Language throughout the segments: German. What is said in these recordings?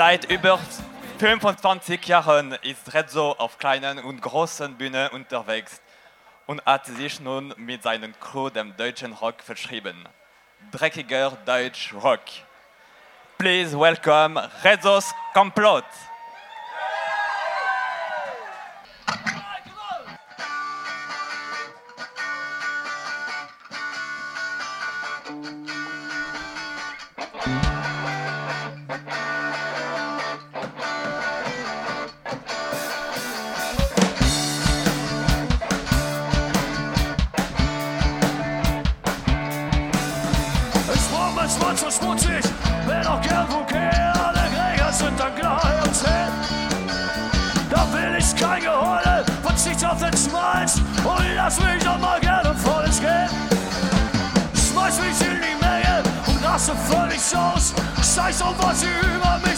Seit über 25 Jahren ist Rezzo auf kleinen und großen Bühnen unterwegs und hat sich nun mit seinem Crew dem deutschen Rock verschrieben. Dreckiger Deutsch Rock. Please welcome Rezzos Komplott. Manchmal so schmutzig, wenn auch gern Verkehr, der Gräger sind dann gleich ums Hell. Da will ich kein Geheule, verzicht auf den Schmalz und lass mich auch mal gerne volles Geld. Schmeiß mich in die Menge und raste völlig aus, scheiß auf was sie über mich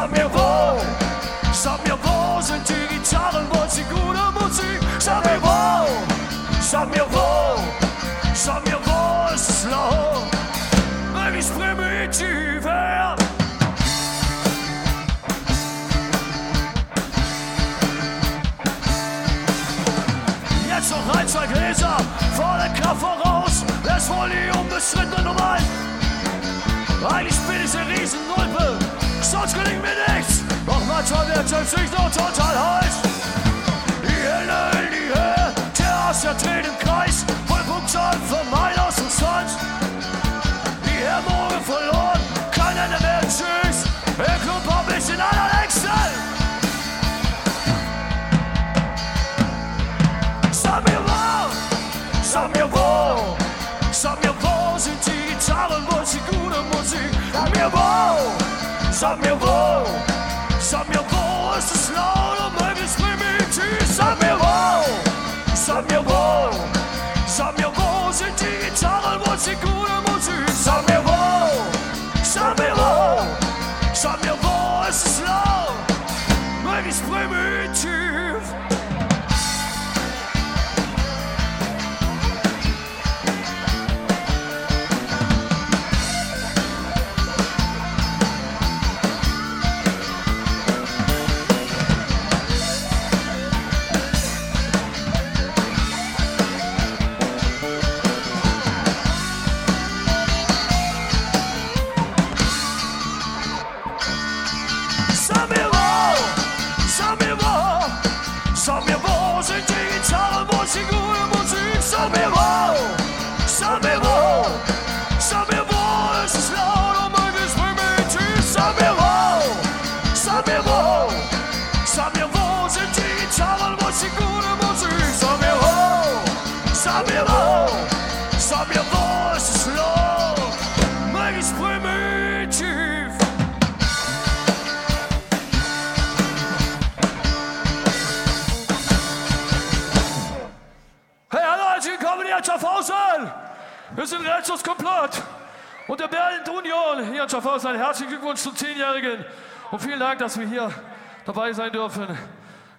sag mir wo, sag mir wo sind die Gitarren, wo ist die gute Musik? Sag mir wo, sag mir wo, sag mir wo ist es laut, möglichst primitiv her. Jetzt noch ein, zwei Gläser, volle Kraft voraus, das wohl die unbestrittene Nummer eins. Eigentlich bin ich eine Riesennulpe, sonst gelingt mir nichts. Doch manchmal wird es sich noch total heiß. Die Hände in die Höhe, Terrasse dreht im Kreis, voll Punktzahl von mein aus und sonst. Die Hemmungen verloren, kein Ende mehr, tschüss. Im Club hab ich den allerlängsten. Sag mir wo, sag mir wo, sag mir wo, sag mir wo ist es laut und möglichst primitiv? Sag mir wo, sag mir wo, sag mir wo sind die Gitarren, wo ist die gute sag mir wo sind die Gitarren, wo ist die gute Musik? Sag mir wo, sag mir wo, sag mir wo ist es laut und möglichst primitiv? Sag mir wo, sag mir wo, sag mir wo sind die Gitarren, wo ist die gute Musik? Sag mir wo, Wir sind Rechtschutz komplett. Und der Berlin Union hier in Schaffhausen. Herzlichen Glückwunsch zum 10-Jährigen. Und vielen Dank, dass wir hier dabei sein dürfen.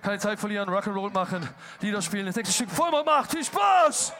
Keine Zeit verlieren, Rock'n'Roll machen, Lieder spielen. Das nächste Stück Vollmond macht. Viel Spaß!